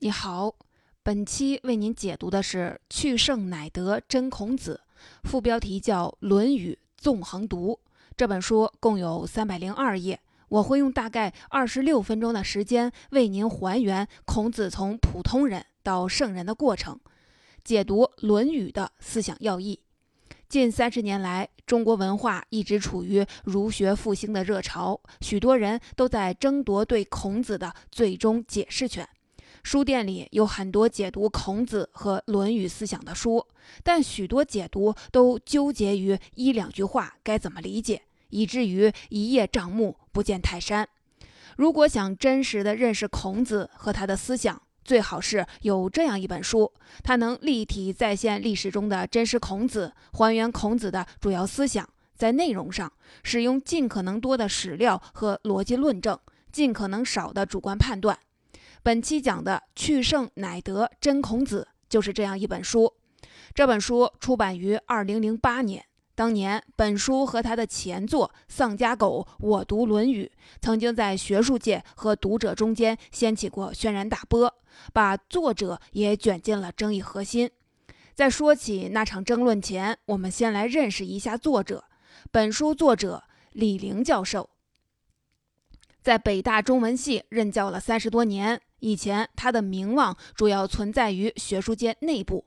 你好，本期为您解读的是《去圣乃德真孔子》，副标题叫《论语纵横读》。这本书共有三百零二页，我会用大概二十六分钟的时间为您还原孔子从普通人到圣人的过程，解读《论语》的思想要义。近三十年来，中国文化一直处于儒学复兴的热潮，许多人都在争夺对孔子的最终解释权。书店里有很多解读孔子和《论语》思想的书，但许多解读都纠结于一两句话该怎么理解，以至于一叶障目，不见泰山。如果想真实的认识孔子和他的思想，最好是有这样一本书，它能立体再现历史中的真实孔子，还原孔子的主要思想，在内容上使用尽可能多的史料和逻辑论证，尽可能少的主观判断。本期讲的《去圣乃德真孔子》就是这样一本书。这本书出版于二零零八年，当年本书和他的前作《丧家狗我读论语》曾经在学术界和读者中间掀起过轩然大波，把作者也卷进了争议核心。在说起那场争论前，我们先来认识一下作者。本书作者李陵教授，在北大中文系任教了三十多年。以前他的名望主要存在于学术界内部，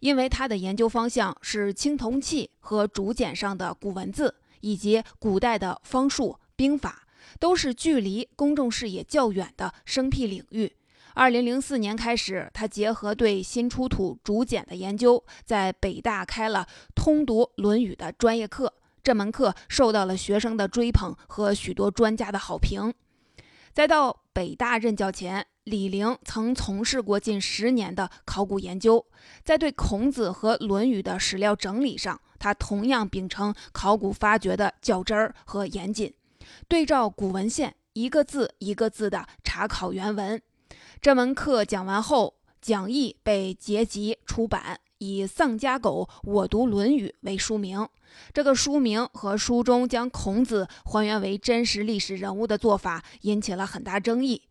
因为他的研究方向是青铜器和竹简上的古文字，以及古代的方术、兵法，都是距离公众视野较远的生僻领域。二零零四年开始，他结合对新出土竹简的研究，在北大开了通读《论语》的专业课。这门课受到了学生的追捧和许多专家的好评。再到北大任教前，李陵曾从事过近十年的考古研究，在对孔子和《论语》的史料整理上，他同样秉承考古发掘的较真儿和严谨，对照古文献，一个字一个字地查考原文。这门课讲完后，讲义被结集出版，以《丧家狗我读论语》为书名。这个书名和书中将孔子还原为真实历史人物的做法引起了很大争议。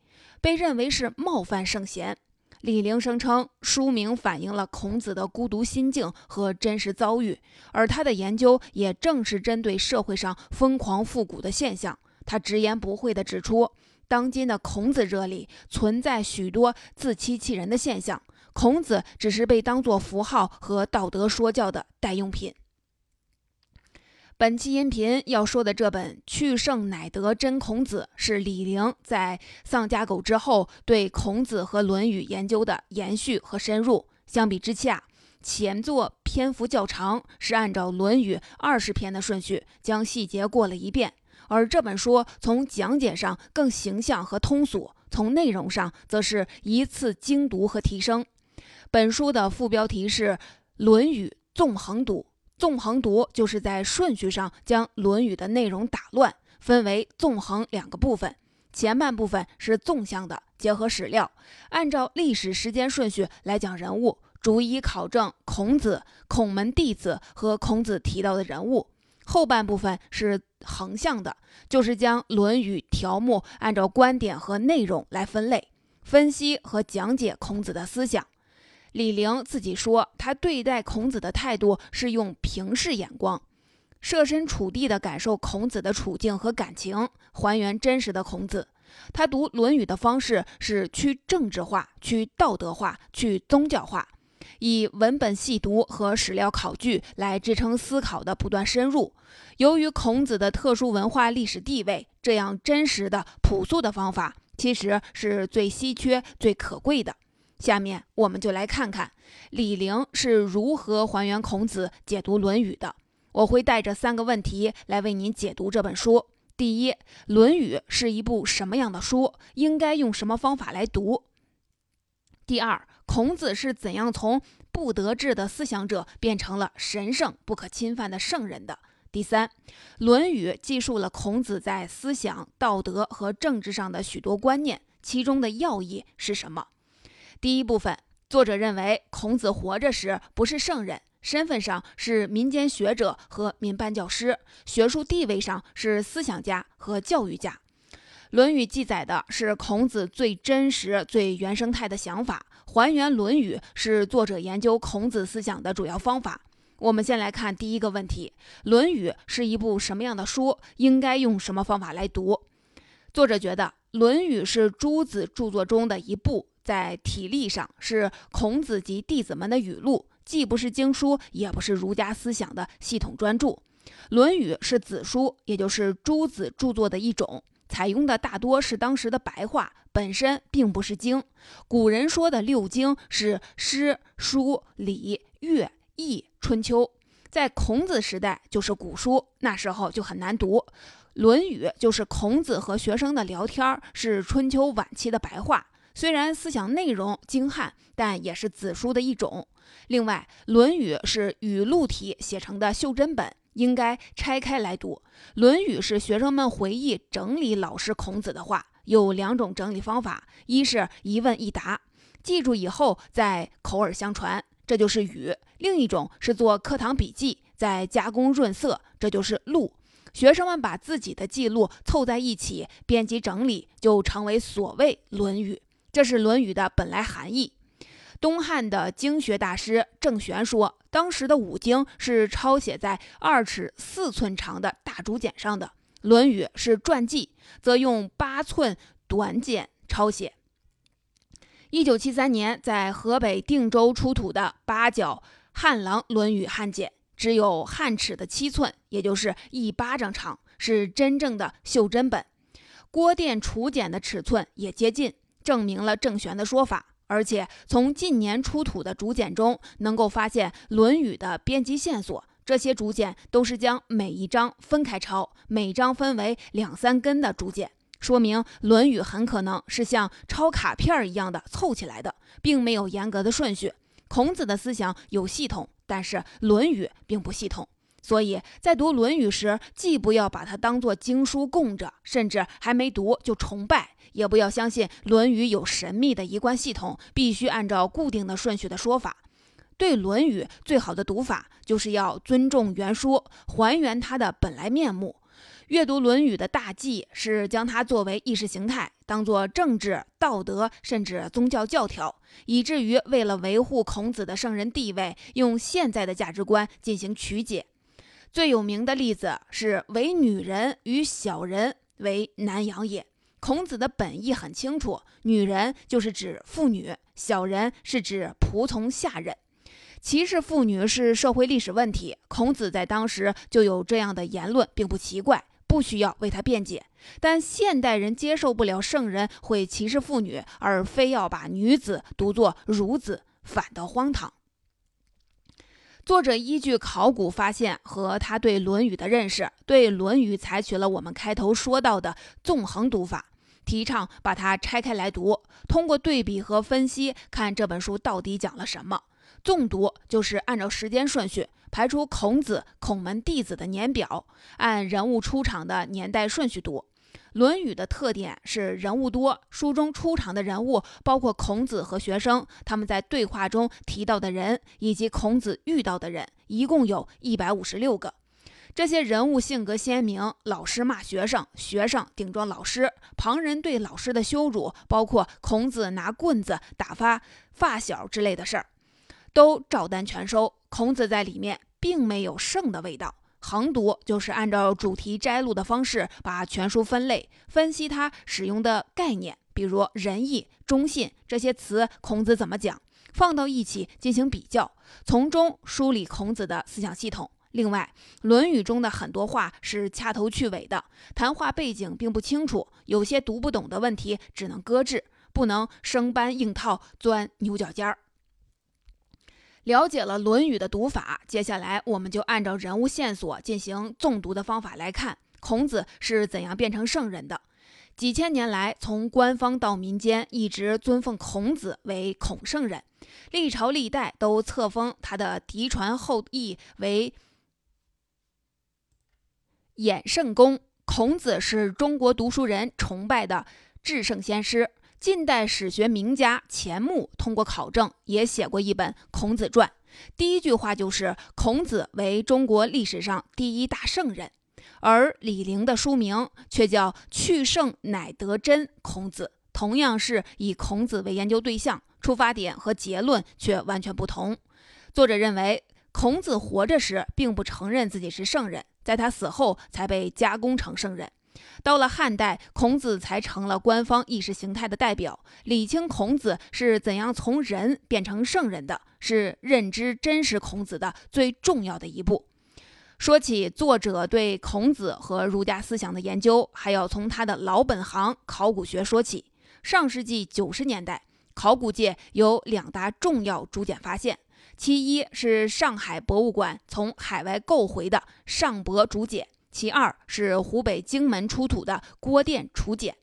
被认为是冒犯圣贤。李陵声称，书名反映了孔子的孤独心境和真实遭遇，而他的研究也正是针对社会上疯狂复古的现象。他直言不讳地指出，当今的孔子热里存在许多自欺欺人的现象，孔子只是被当作符号和道德说教的代用品。本期音频要说的这本《去圣乃德真孔子》是李陵在丧家狗之后对孔子和《论语》研究的延续和深入。相比之下，前作篇幅较长，是按照《论语》二十篇的顺序将细节过了一遍；而这本书从讲解上更形象和通俗，从内容上则是一次精读和提升。本书的副标题是《论语纵横读》。纵横读就是在顺序上将《论语》的内容打乱，分为纵横两个部分。前半部分是纵向的，结合史料，按照历史时间顺序来讲人物，逐一考证孔子、孔门弟子和孔子提到的人物。后半部分是横向的，就是将《论语》条目按照观点和内容来分类，分析和讲解孔子的思想。李陵自己说，他对待孔子的态度是用平视眼光，设身处地地感受孔子的处境和感情，还原真实的孔子。他读《论语》的方式是去政治化、去道德化、去宗教化，以文本细读和史料考据来支撑思考的不断深入。由于孔子的特殊文化历史地位，这样真实的朴素的方法其实是最稀缺、最可贵的。下面我们就来看看李陵是如何还原孔子、解读《论语》的。我会带着三个问题来为您解读这本书：第一，《论语》是一部什么样的书？应该用什么方法来读？第二，孔子是怎样从不得志的思想者变成了神圣不可侵犯的圣人的？第三，《论语》记述了孔子在思想、道德和政治上的许多观念，其中的要义是什么？第一部分，作者认为孔子活着时不是圣人，身份上是民间学者和民办教师，学术地位上是思想家和教育家。《论语》记载的是孔子最真实、最原生态的想法，还原《论语》是作者研究孔子思想的主要方法。我们先来看第一个问题：《论语》是一部什么样的书？应该用什么方法来读？作者觉得，《论语》是诸子著作中的一部，在体力上是孔子及弟子们的语录，既不是经书，也不是儒家思想的系统专著。《论语》是子书，也就是诸子著作的一种，采用的大多是当时的白话，本身并不是经。古人说的六经是诗、书、礼、乐。《易》《春秋》在孔子时代就是古书，那时候就很难读。《论语》就是孔子和学生的聊天，是春秋晚期的白话。虽然思想内容精悍，但也是子书的一种。另外，《论语》是语录体写成的袖珍本，应该拆开来读。《论语》是学生们回忆整理老师孔子的话，有两种整理方法：一是一问一答，记住以后再口耳相传。这就是语，另一种是做课堂笔记，再加工润色，这就是录。学生们把自己的记录凑在一起，编辑整理，就成为所谓《论语》。这是《论语》的本来含义。东汉的经学大师郑玄说，当时的五经是抄写在二尺四寸长的大竹简上的，《论语》是传记，则用八寸短简抄写。一九七三年，在河北定州出土的八角汉郎《论语汉简》，只有汉尺的七寸，也就是一巴掌长，是真正的袖珍本。郭店楚简的尺寸也接近，证明了郑玄的说法。而且从近年出土的竹简中，能够发现《论语》的编辑线索。这些竹简都是将每一章分开抄，每章分为两三根的竹简。说明《论语》很可能是像抄卡片一样的凑起来的，并没有严格的顺序。孔子的思想有系统，但是《论语》并不系统，所以在读《论语》时，既不要把它当作经书供着，甚至还没读就崇拜，也不要相信《论语》有神秘的一贯系统，必须按照固定的顺序的说法。对《论语》最好的读法，就是要尊重原书，还原它的本来面目。阅读《论语》的大忌是将它作为意识形态，当作政治、道德甚至宗教教条，以至于为了维护孔子的圣人地位，用现在的价值观进行曲解。最有名的例子是“唯女人与小人为难养也”。孔子的本意很清楚，女人就是指妇女，小人是指仆从下人。歧视妇女是社会历史问题，孔子在当时就有这样的言论，并不奇怪。不需要为他辩解，但现代人接受不了圣人会歧视妇女，而非要把女子读作孺子，反倒荒唐。作者依据考古发现和他对《论语》的认识，对《论语》采取了我们开头说到的纵横读法，提倡把它拆开来读，通过对比和分析，看这本书到底讲了什么。纵读就是按照时间顺序。排除孔子、孔门弟子的年表，按人物出场的年代顺序读。《论语》的特点是人物多，书中出场的人物包括孔子和学生，他们在对话中提到的人，以及孔子遇到的人，一共有一百五十六个。这些人物性格鲜明，老师骂学生，学生顶撞老师，旁人对老师的羞辱，包括孔子拿棍子打发发小之类的事儿，都照单全收。孔子在里面并没有圣的味道。横读就是按照主题摘录的方式，把全书分类，分析它使用的概念，比如仁义、忠信这些词，孔子怎么讲，放到一起进行比较，从中梳理孔子的思想系统。另外，《论语》中的很多话是掐头去尾的，谈话背景并不清楚，有些读不懂的问题只能搁置，不能生搬硬套钻牛角尖儿。了解了《论语》的读法，接下来我们就按照人物线索进行纵读的方法来看孔子是怎样变成圣人的。几千年来，从官方到民间，一直尊奉孔子为孔圣人，历朝历代都册封他的嫡传后裔为衍圣公。孔子是中国读书人崇拜的至圣先师。近代史学名家钱穆通过考证，也写过一本《孔子传》。第一句话就是：“孔子为中国历史上第一大圣人。”而李陵的书名却叫“去圣乃得真孔子”，同样是以孔子为研究对象，出发点和结论却完全不同。作者认为，孔子活着时并不承认自己是圣人，在他死后才被加工成圣人。到了汉代，孔子才成了官方意识形态的代表。理清孔子是怎样从人变成圣人的，是认知真实孔子的最重要的一步。说起作者对孔子和儒家思想的研究，还要从他的老本行考古学说起。上世纪九十年代，考古界有两大重要竹简发现，其一是上海博物馆从海外购回的上博竹简。其二是湖北荆门出土的郭店楚简，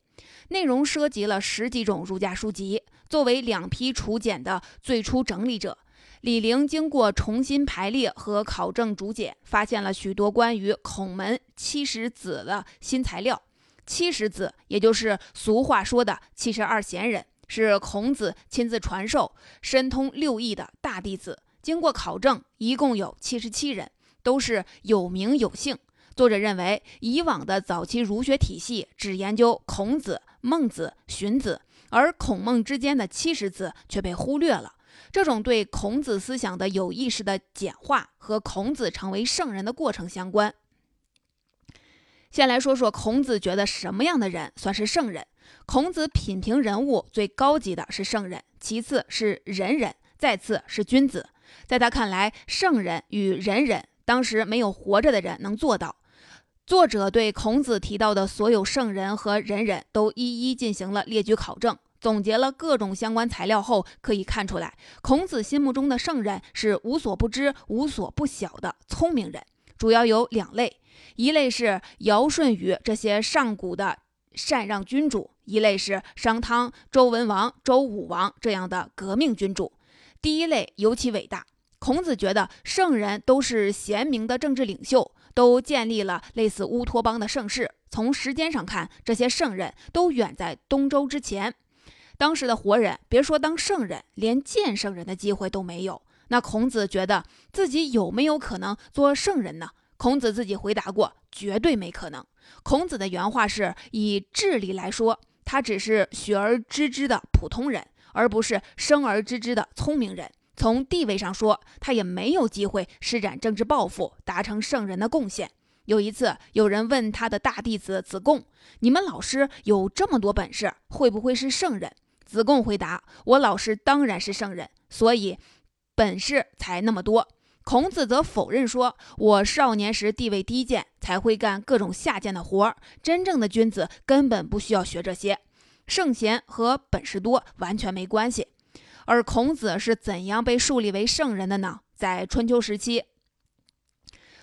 内容涉及了十几种儒家书籍。作为两批楚简的最初整理者，李陵经过重新排列和考证竹简，发现了许多关于孔门七十子的新材料。七十子，也就是俗话说的七十二贤人，是孔子亲自传授、深通六艺的大弟子。经过考证，一共有七十七人，都是有名有姓。作者认为，以往的早期儒学体系只研究孔子、孟子、荀子，而孔孟之间的七十子却被忽略了。这种对孔子思想的有意识的简化，和孔子成为圣人的过程相关。先来说说孔子觉得什么样的人算是圣人。孔子品评人物最高级的是圣人，其次是仁人，再次是君子。在他看来，圣人与仁人，当时没有活着的人能做到。作者对孔子提到的所有圣人和仁人都一一进行了列举考证，总结了各种相关材料后，可以看出来，孔子心目中的圣人是无所不知、无所不晓的聪明人，主要有两类：一类是尧舜禹这些上古的禅让君主，一类是商汤、周文王、周武王这样的革命君主。第一类尤其伟大，孔子觉得圣人都是贤明的政治领袖。都建立了类似乌托邦的盛世。从时间上看，这些圣人都远在东周之前。当时的活人，别说当圣人，连见圣人的机会都没有。那孔子觉得自己有没有可能做圣人呢？孔子自己回答过，绝对没可能。孔子的原话是：以智力来说，他只是学而知之的普通人，而不是生而知之的聪明人。从地位上说，他也没有机会施展政治抱负，达成圣人的贡献。有一次，有人问他的大弟子子贡：“你们老师有这么多本事，会不会是圣人？”子贡回答：“我老师当然是圣人，所以本事才那么多。”孔子则否认说：“我少年时地位低贱，才会干各种下贱的活儿。真正的君子根本不需要学这些，圣贤和本事多完全没关系。”而孔子是怎样被树立为圣人的呢？在春秋时期，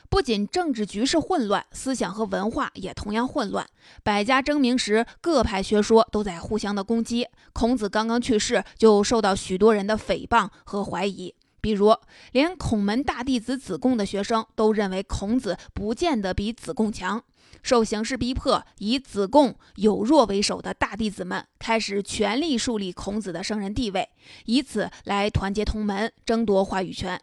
不仅政治局势混乱，思想和文化也同样混乱。百家争鸣时，各派学说都在互相的攻击。孔子刚刚去世，就受到许多人的诽谤和怀疑。比如，连孔门大弟子子贡的学生都认为孔子不见得比子贡强。受形势逼迫，以子贡有弱为首的大弟子们开始全力树立孔子的圣人地位，以此来团结同门，争夺话语权。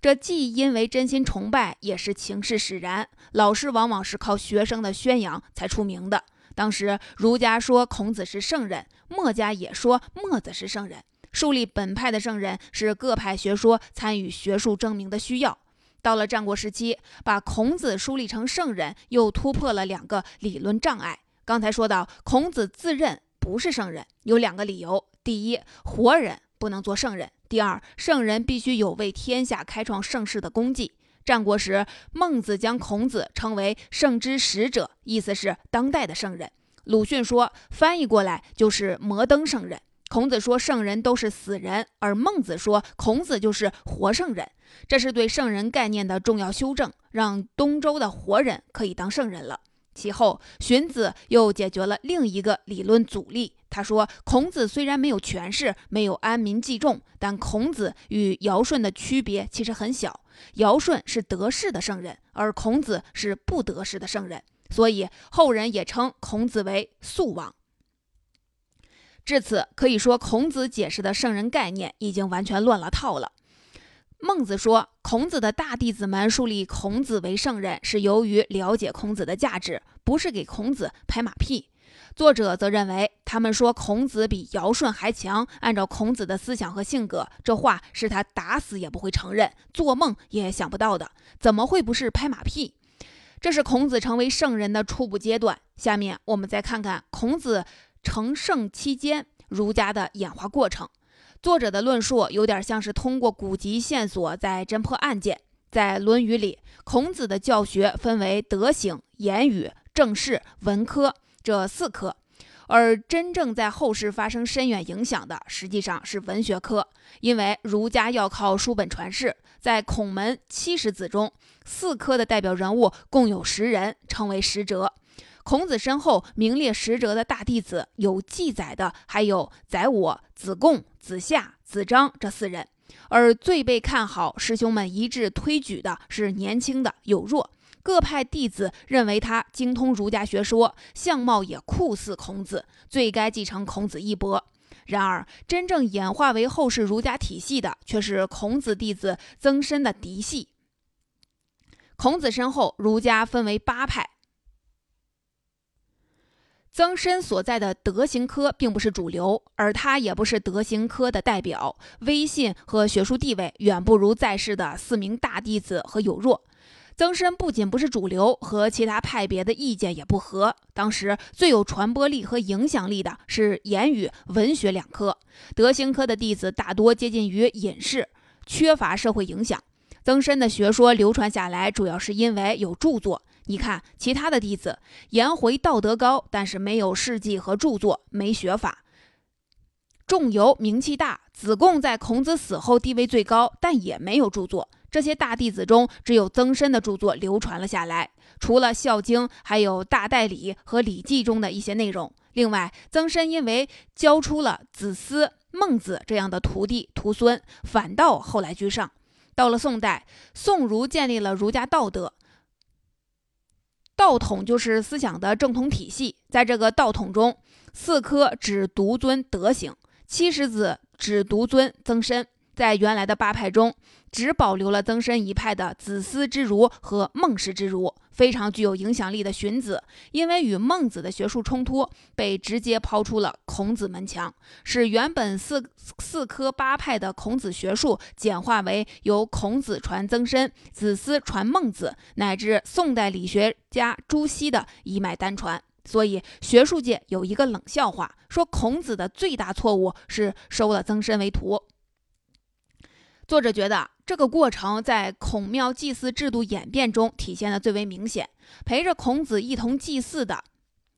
这既因为真心崇拜，也是情势使然。老师往往是靠学生的宣扬才出名的。当时儒家说孔子是圣人，墨家也说墨子是圣人。树立本派的圣人是各派学说参与学术争鸣的需要。到了战国时期，把孔子树立成圣人，又突破了两个理论障碍。刚才说到，孔子自认不是圣人，有两个理由：第一，活人不能做圣人；第二，圣人必须有为天下开创盛世的功绩。战国时，孟子将孔子称为“圣之使者”，意思是当代的圣人。鲁迅说，翻译过来就是“摩登圣人”。孔子说圣人都是死人，而孟子说孔子就是活圣人，这是对圣人概念的重要修正，让东周的活人可以当圣人了。其后，荀子又解决了另一个理论阻力。他说，孔子虽然没有权势，没有安民济众，但孔子与尧舜的区别其实很小。尧舜是得势的圣人，而孔子是不得势的圣人，所以后人也称孔子为素王。至此，可以说孔子解释的圣人概念已经完全乱了套了。孟子说，孔子的大弟子们树立孔子为圣人，是由于了解孔子的价值，不是给孔子拍马屁。作者则认为，他们说孔子比尧舜还强，按照孔子的思想和性格，这话是他打死也不会承认，做梦也想不到的。怎么会不是拍马屁？这是孔子成为圣人的初步阶段。下面我们再看看孔子成圣期间儒家的演化过程。作者的论述有点像是通过古籍线索在侦破案件。在《论语》里，孔子的教学分为德行、言语、政事、文科这四科，而真正在后世发生深远影响的，实际上是文学科，因为儒家要靠书本传世。在孔门七十子中，四科的代表人物共有十人，称为十哲。孔子身后名列十哲的大弟子，有记载的还有宰我、子贡、子夏、子张这四人，而最被看好、师兄们一致推举的是年轻的有若。各派弟子认为他精通儒家学说，相貌也酷似孔子，最该继承孔子衣钵。然而，真正演化为后世儒家体系的，却是孔子弟子曾参的嫡系。孔子身后，儒家分为八派。曾参所在的德行科并不是主流，而他也不是德行科的代表，威信和学术地位远不如在世的四名大弟子和有若。曾参不仅不是主流，和其他派别的意见也不合。当时最有传播力和影响力的是言语、文学两科，德行科的弟子大多接近于隐士，缺乏社会影响。曾参的学说流传下来，主要是因为有著作。你看，其他的弟子颜回道德高，但是没有事迹和著作，没学法；仲由名气大，子贡在孔子死后地位最高，但也没有著作。这些大弟子中，只有曾参的著作流传了下来，除了《孝经》，还有《大代理》和《礼记》中的一些内容。另外，曾参因为教出了子思、孟子这样的徒弟徒孙，反倒后来居上。到了宋代，宋儒建立了儒家道德。道统就是思想的正统体系，在这个道统中，四科只独尊德行，七十子只独尊曾参。在原来的八派中，只保留了曾参一派的子思之儒和孟氏之儒，非常具有影响力的荀子，因为与孟子的学术冲突，被直接抛出了孔子门墙，使原本四四科八派的孔子学术简化为由孔子传曾参，子思传孟子，乃至宋代理学家朱熹的一脉单传。所以学术界有一个冷笑话，说孔子的最大错误是收了曾参为徒。作者觉得这个过程在孔庙祭祀制度演变中体现的最为明显。陪着孔子一同祭祀的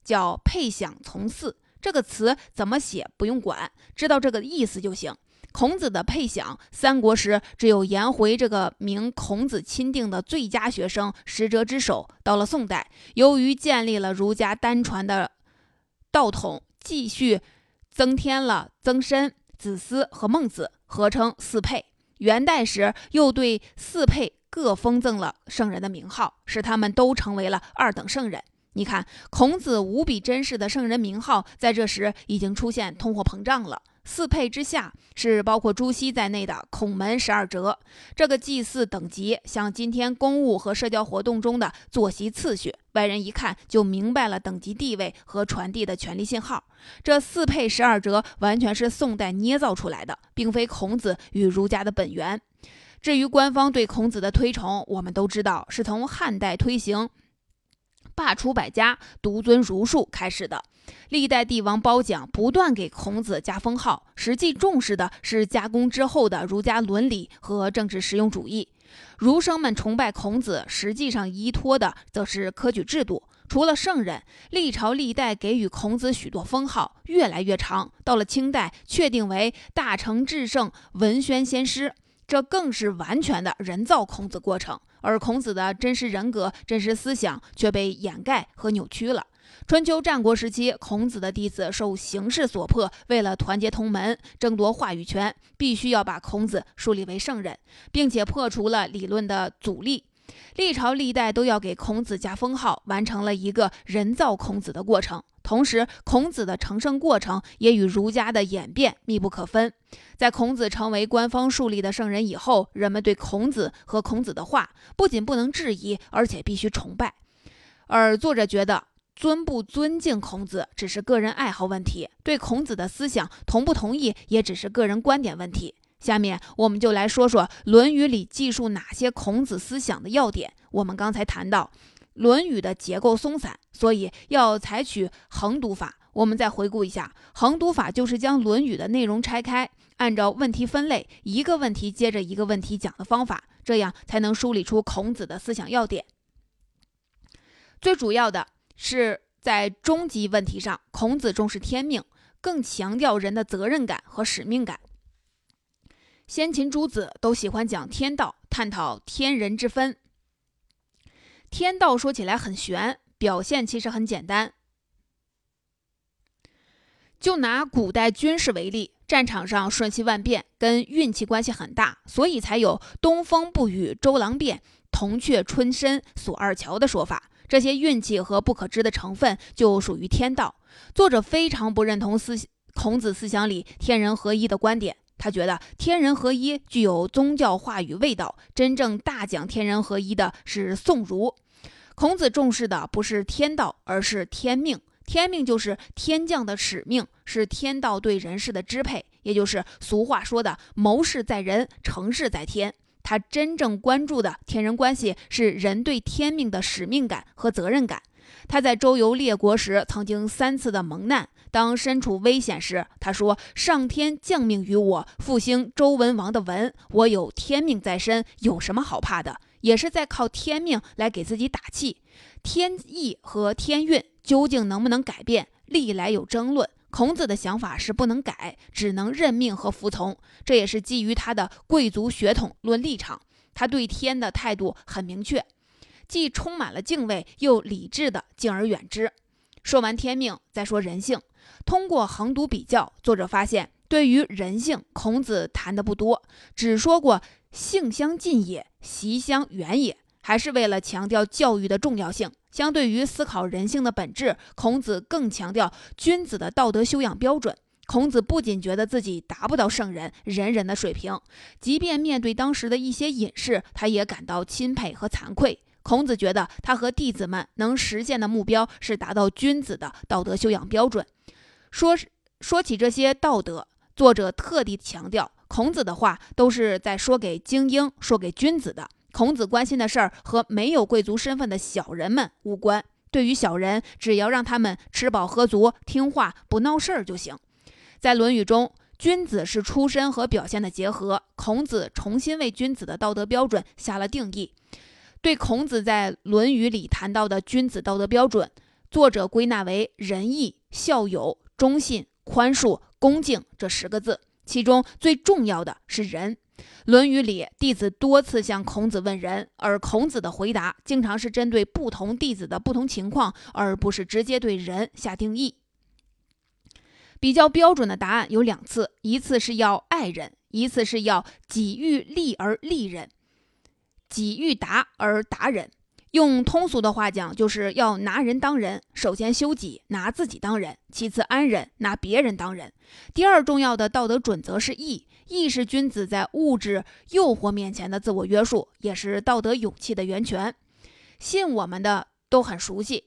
叫配享从祀，这个词怎么写不用管，知道这个意思就行。孔子的配享，三国时只有颜回这个名孔子钦定的最佳学生使者之首。到了宋代，由于建立了儒家单传的道统，继续增添了曾参、子思和孟子，合称四配。元代时，又对四配各封赠了圣人的名号，使他们都成为了二等圣人。你看，孔子无比珍视的圣人名号，在这时已经出现通货膨胀了。四配之下是包括朱熹在内的孔门十二哲，这个祭祀等级像今天公务和社交活动中的坐席次序，外人一看就明白了等级地位和传递的权力信号。这四配十二哲完全是宋代捏造出来的，并非孔子与儒家的本源。至于官方对孔子的推崇，我们都知道是从汉代推行。罢黜百家，独尊儒术开始的，历代帝王褒奖，不断给孔子加封号，实际重视的是加工之后的儒家伦理和政治实用主义。儒生们崇拜孔子，实际上依托的则是科举制度。除了圣人，历朝历代给予孔子许多封号，越来越长。到了清代，确定为大成至圣、文宣先师，这更是完全的人造孔子过程。而孔子的真实人格、真实思想却被掩盖和扭曲了。春秋战国时期，孔子的弟子受形势所迫，为了团结同门、争夺话语权，必须要把孔子树立为圣人，并且破除了理论的阻力。历朝历代都要给孔子加封号，完成了一个人造孔子的过程。同时，孔子的成圣过程也与儒家的演变密不可分。在孔子成为官方树立的圣人以后，人们对孔子和孔子的话不仅不能质疑，而且必须崇拜。而作者觉得，尊不尊敬孔子只是个人爱好问题，对孔子的思想同不同意也只是个人观点问题。下面我们就来说说《论语》里记述哪些孔子思想的要点。我们刚才谈到，《论语》的结构松散，所以要采取横读法。我们再回顾一下，横读法就是将《论语》的内容拆开，按照问题分类，一个问题接着一个问题讲的方法，这样才能梳理出孔子的思想要点。最主要的是在终极问题上，孔子重视天命，更强调人的责任感和使命感。先秦诸子都喜欢讲天道，探讨天人之分。天道说起来很玄，表现其实很简单。就拿古代军事为例，战场上瞬息万变，跟运气关系很大，所以才有“东风不与周郎便，铜雀春深锁二乔”的说法。这些运气和不可知的成分就属于天道。作者非常不认同思孔子思想里天人合一的观点。他觉得天人合一具有宗教话语味道，真正大讲天人合一的是宋儒。孔子重视的不是天道，而是天命。天命就是天降的使命，是天道对人事的支配，也就是俗话说的“谋事在人，成事在天”。他真正关注的天人关系是人对天命的使命感和责任感。他在周游列国时，曾经三次的蒙难。当身处危险时，他说：“上天降命于我，复兴周文王的文，我有天命在身，有什么好怕的？”也是在靠天命来给自己打气。天意和天运究竟能不能改变，历来有争论。孔子的想法是不能改，只能认命和服从。这也是基于他的贵族血统论立场。他对天的态度很明确。既充满了敬畏，又理智的敬而远之。说完天命，再说人性。通过横读比较，作者发现，对于人性，孔子谈的不多，只说过“性相近也，习相远也”，还是为了强调教育的重要性。相对于思考人性的本质，孔子更强调君子的道德修养标准。孔子不仅觉得自己达不到圣人、仁人的水平，即便面对当时的一些隐士，他也感到钦佩和惭愧。孔子觉得，他和弟子们能实现的目标是达到君子的道德修养标准。说说起这些道德，作者特地强调，孔子的话都是在说给精英、说给君子的。孔子关心的事儿和没有贵族身份的小人们无关。对于小人，只要让他们吃饱喝足、听话、不闹事儿就行。在《论语》中，君子是出身和表现的结合。孔子重新为君子的道德标准下了定义。对孔子在《论语》里谈到的君子道德标准，作者归纳为仁义、孝友、忠信、宽恕、恭敬这十个字，其中最重要的是仁。《论语》里弟子多次向孔子问仁，而孔子的回答经常是针对不同弟子的不同情况，而不是直接对人下定义。比较标准的答案有两次，一次是要爱人，一次是要己欲立而立人。己欲达而达人，用通俗的话讲，就是要拿人当人。首先修己，拿自己当人；其次安人，拿别人当人。第二重要的道德准则是义，义是君子在物质诱惑面前的自我约束，也是道德勇气的源泉。信我们的都很熟悉，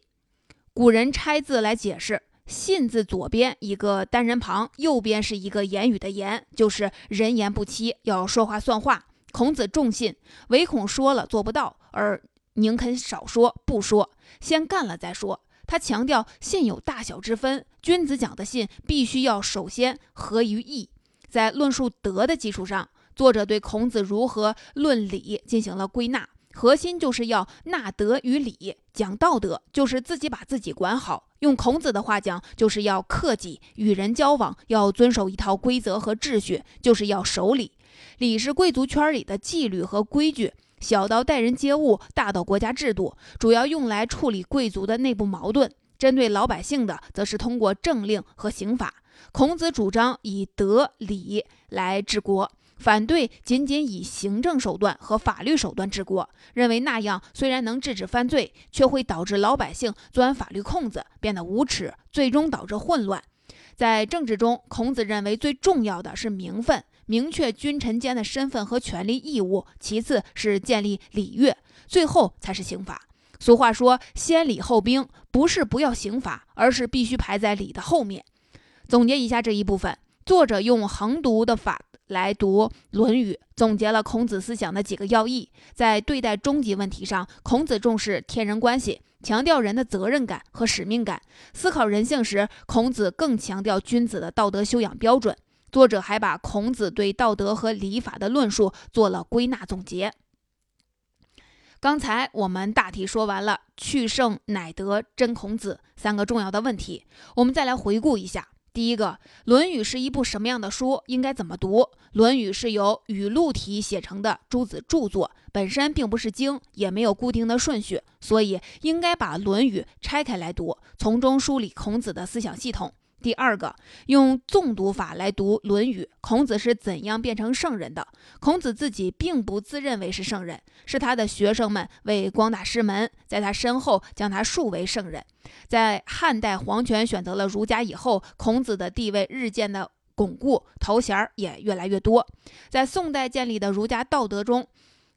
古人拆字来解释，“信”字左边一个单人旁，右边是一个言语的言，就是人言不欺，要说话算话。孔子重信，唯恐说了做不到，而宁肯少说不说，先干了再说。他强调信有大小之分，君子讲的信必须要首先合于义。在论述德的基础上，作者对孔子如何论礼进行了归纳，核心就是要纳德于礼，讲道德就是自己把自己管好。用孔子的话讲，就是要克己，与人交往要遵守一套规则和秩序，就是要守礼。礼是贵族圈里的纪律和规矩，小到待人接物，大到国家制度，主要用来处理贵族的内部矛盾；针对老百姓的，则是通过政令和刑法。孔子主张以德礼来治国，反对仅仅以行政手段和法律手段治国，认为那样虽然能制止犯罪，却会导致老百姓钻法律空子，变得无耻，最终导致混乱。在政治中，孔子认为最重要的是名分，明确君臣间的身份和权利义务；其次是建立礼乐，最后才是刑法。俗话说“先礼后兵”，不是不要刑法，而是必须排在礼的后面。总结一下这一部分，作者用横读的法来读《论语》，总结了孔子思想的几个要义。在对待终极问题上，孔子重视天人关系。强调人的责任感和使命感，思考人性时，孔子更强调君子的道德修养标准。作者还把孔子对道德和礼法的论述做了归纳总结。刚才我们大体说完了“去圣乃德，真孔子”三个重要的问题，我们再来回顾一下。第一个，《论语》是一部什么样的书？应该怎么读？《论语》是由语录体写成的诸子著作，本身并不是经，也没有固定的顺序，所以应该把《论语》拆开来读，从中梳理孔子的思想系统。第二个，用纵读法来读《论语》，孔子是怎样变成圣人的？孔子自己并不自认为是圣人，是他的学生们为光大师门，在他身后将他树为圣人。在汉代皇权选择了儒家以后，孔子的地位日渐的巩固，头衔儿也越来越多。在宋代建立的儒家道德中，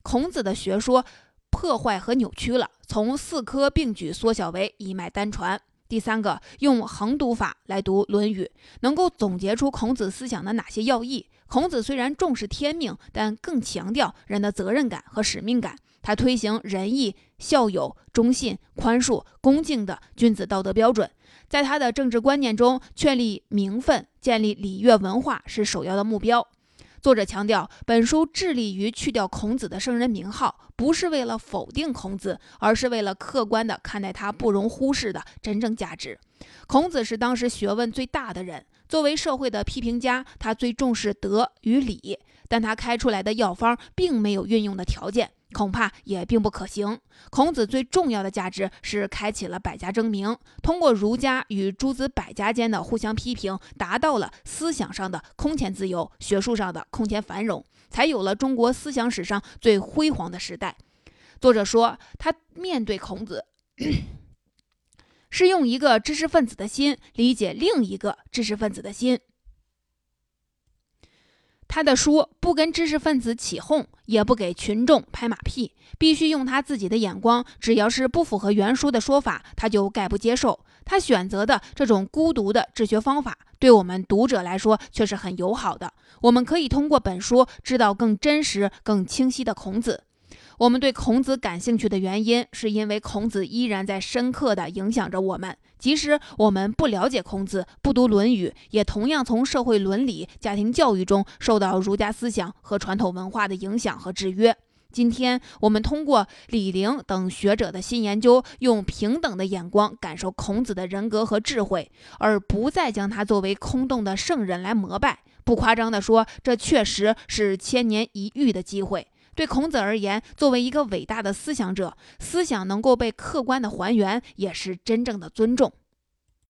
孔子的学说破坏和扭曲了，从四科并举缩小为一脉单传。第三个，用横读法来读《论语》，能够总结出孔子思想的哪些要义？孔子虽然重视天命，但更强调人的责任感和使命感。他推行仁义、孝友、忠信、宽恕、恭敬的君子道德标准。在他的政治观念中，确立名分、建立礼乐文化是首要的目标。作者强调，本书致力于去掉孔子的圣人名号，不是为了否定孔子，而是为了客观地看待他不容忽视的真正价值。孔子是当时学问最大的人，作为社会的批评家，他最重视德与礼，但他开出来的药方并没有运用的条件。恐怕也并不可行。孔子最重要的价值是开启了百家争鸣，通过儒家与诸子百家间的互相批评，达到了思想上的空前自由，学术上的空前繁荣，才有了中国思想史上最辉煌的时代。作者说，他面对孔子，是用一个知识分子的心理解另一个知识分子的心。他的书不跟知识分子起哄，也不给群众拍马屁，必须用他自己的眼光。只要是不符合原书的说法，他就概不接受。他选择的这种孤独的治学方法，对我们读者来说却是很友好的。我们可以通过本书知道更真实、更清晰的孔子。我们对孔子感兴趣的原因，是因为孔子依然在深刻地影响着我们。即使我们不了解孔子，不读《论语》，也同样从社会伦理、家庭教育中受到儒家思想和传统文化的影响和制约。今天，我们通过李陵等学者的新研究，用平等的眼光感受孔子的人格和智慧，而不再将他作为空洞的圣人来膜拜。不夸张地说，这确实是千年一遇的机会。对孔子而言，作为一个伟大的思想者，思想能够被客观的还原，也是真正的尊重。